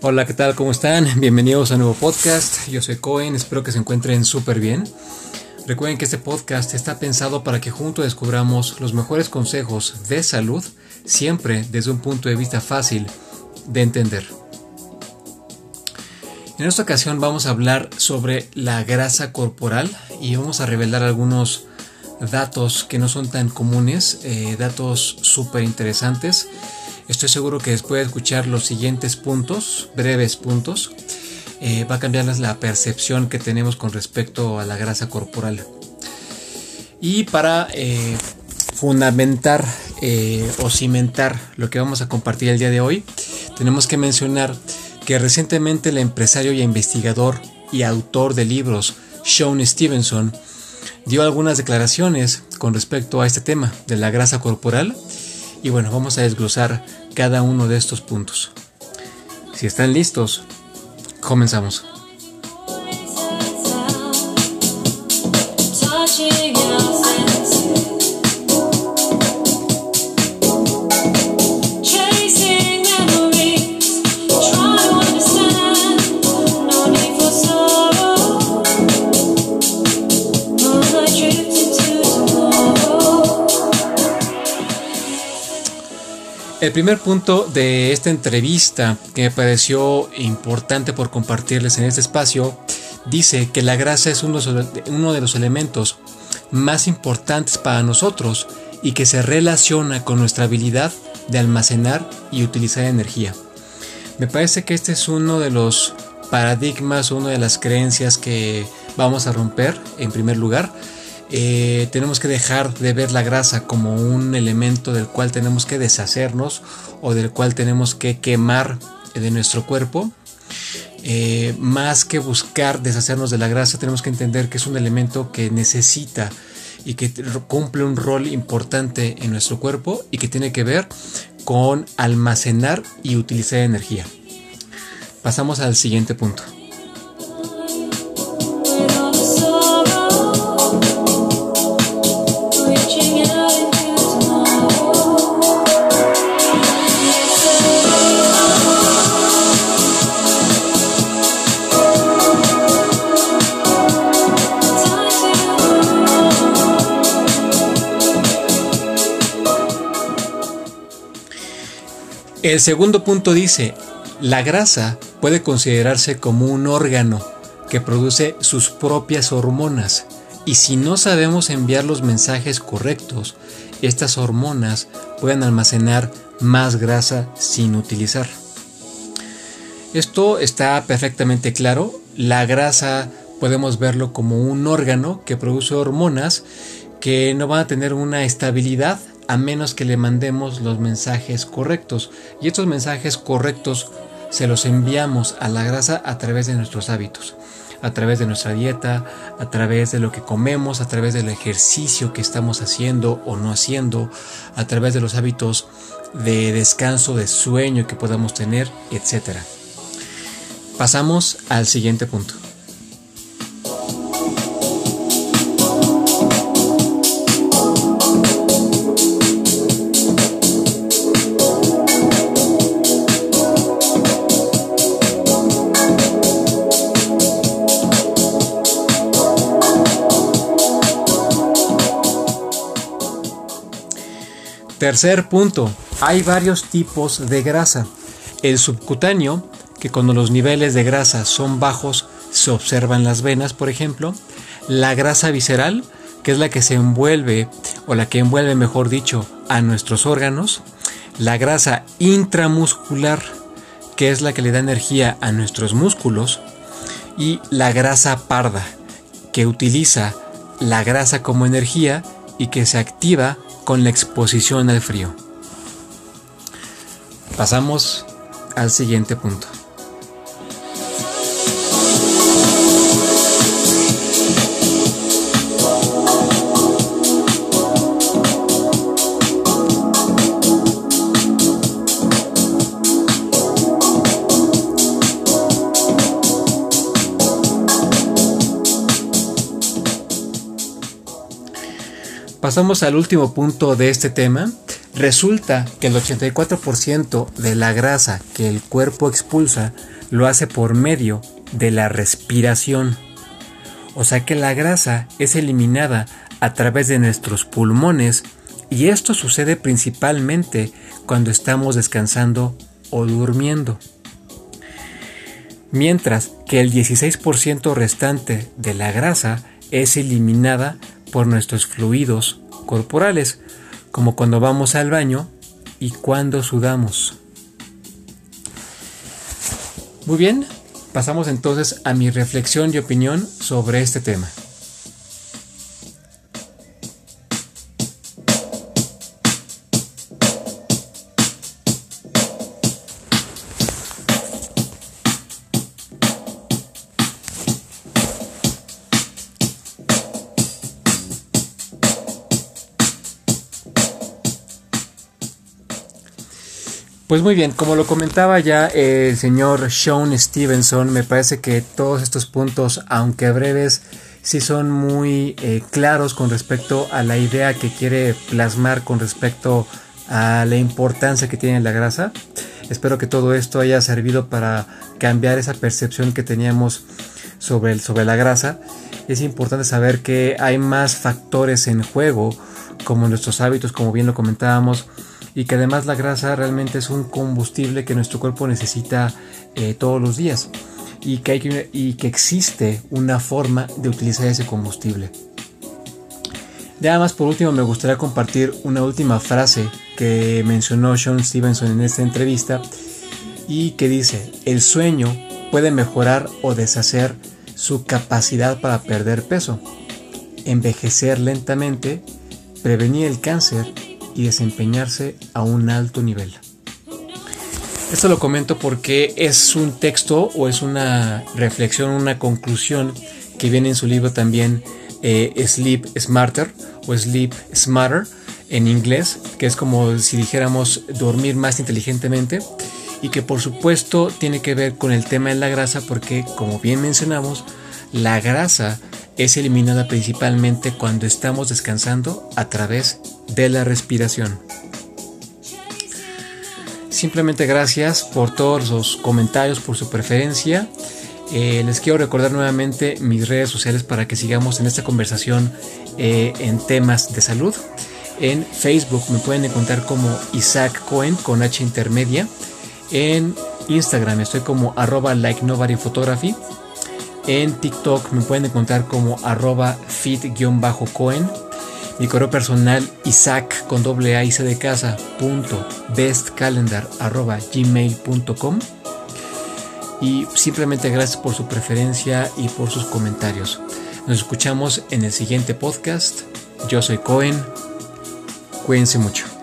Hola, ¿qué tal? ¿Cómo están? Bienvenidos a un nuevo podcast. Yo soy Cohen, espero que se encuentren súper bien. Recuerden que este podcast está pensado para que juntos descubramos los mejores consejos de salud, siempre desde un punto de vista fácil de entender. En esta ocasión vamos a hablar sobre la grasa corporal y vamos a revelar algunos datos que no son tan comunes, eh, datos súper interesantes. Estoy seguro que después de escuchar los siguientes puntos, breves puntos, eh, va a cambiarles la percepción que tenemos con respecto a la grasa corporal. Y para eh, fundamentar o cimentar lo que vamos a compartir el día de hoy, tenemos que mencionar que recientemente el empresario y investigador y autor de libros Sean Stevenson dio algunas declaraciones con respecto a este tema de la grasa corporal y bueno, vamos a desglosar cada uno de estos puntos. Si están listos, comenzamos. El primer punto de esta entrevista que me pareció importante por compartirles en este espacio dice que la grasa es uno de los elementos más importantes para nosotros y que se relaciona con nuestra habilidad de almacenar y utilizar energía. Me parece que este es uno de los paradigmas, una de las creencias que vamos a romper en primer lugar eh, tenemos que dejar de ver la grasa como un elemento del cual tenemos que deshacernos o del cual tenemos que quemar de nuestro cuerpo. Eh, más que buscar deshacernos de la grasa, tenemos que entender que es un elemento que necesita y que cumple un rol importante en nuestro cuerpo y que tiene que ver con almacenar y utilizar energía. Pasamos al siguiente punto. El segundo punto dice, la grasa puede considerarse como un órgano que produce sus propias hormonas y si no sabemos enviar los mensajes correctos, estas hormonas pueden almacenar más grasa sin utilizar. Esto está perfectamente claro. La grasa podemos verlo como un órgano que produce hormonas que no van a tener una estabilidad a menos que le mandemos los mensajes correctos. Y estos mensajes correctos se los enviamos a la grasa a través de nuestros hábitos, a través de nuestra dieta, a través de lo que comemos, a través del ejercicio que estamos haciendo o no haciendo, a través de los hábitos de descanso, de sueño que podamos tener, etc. Pasamos al siguiente punto. Tercer punto, hay varios tipos de grasa. El subcutáneo, que cuando los niveles de grasa son bajos se observan las venas, por ejemplo. La grasa visceral, que es la que se envuelve, o la que envuelve, mejor dicho, a nuestros órganos. La grasa intramuscular, que es la que le da energía a nuestros músculos. Y la grasa parda, que utiliza la grasa como energía y que se activa con la exposición al frío. Pasamos al siguiente punto. Pasamos al último punto de este tema. Resulta que el 84% de la grasa que el cuerpo expulsa lo hace por medio de la respiración. O sea que la grasa es eliminada a través de nuestros pulmones y esto sucede principalmente cuando estamos descansando o durmiendo. Mientras que el 16% restante de la grasa es eliminada por nuestros fluidos corporales, como cuando vamos al baño y cuando sudamos. Muy bien, pasamos entonces a mi reflexión y opinión sobre este tema. Pues muy bien, como lo comentaba ya el señor Sean Stevenson, me parece que todos estos puntos, aunque breves, sí son muy eh, claros con respecto a la idea que quiere plasmar con respecto a la importancia que tiene la grasa. Espero que todo esto haya servido para cambiar esa percepción que teníamos sobre, sobre la grasa. Es importante saber que hay más factores en juego, como nuestros hábitos, como bien lo comentábamos, y que además la grasa realmente es un combustible que nuestro cuerpo necesita eh, todos los días y que, hay y que existe una forma de utilizar ese combustible. Nada más por último me gustaría compartir una última frase que mencionó Sean Stevenson en esta entrevista y que dice, el sueño puede mejorar o deshacer su capacidad para perder peso, envejecer lentamente, prevenir el cáncer y desempeñarse a un alto nivel. Esto lo comento porque es un texto o es una reflexión, una conclusión que viene en su libro también eh, Sleep Smarter o Sleep Smarter en inglés, que es como si dijéramos dormir más inteligentemente y que por supuesto tiene que ver con el tema de la grasa porque como bien mencionamos, la grasa es eliminada principalmente cuando estamos descansando a través de la respiración. Simplemente gracias por todos los comentarios, por su preferencia. Eh, les quiero recordar nuevamente mis redes sociales para que sigamos en esta conversación eh, en temas de salud. En Facebook me pueden encontrar como Isaac Cohen con H intermedia. En Instagram estoy como arroba like nobody photography. En TikTok me pueden encontrar como arroba fit-cohen mi correo personal isaac con doble A y C de casa punto bestcalendar arroba gmail.com y simplemente gracias por su preferencia y por sus comentarios. Nos escuchamos en el siguiente podcast. Yo soy Cohen. Cuídense mucho.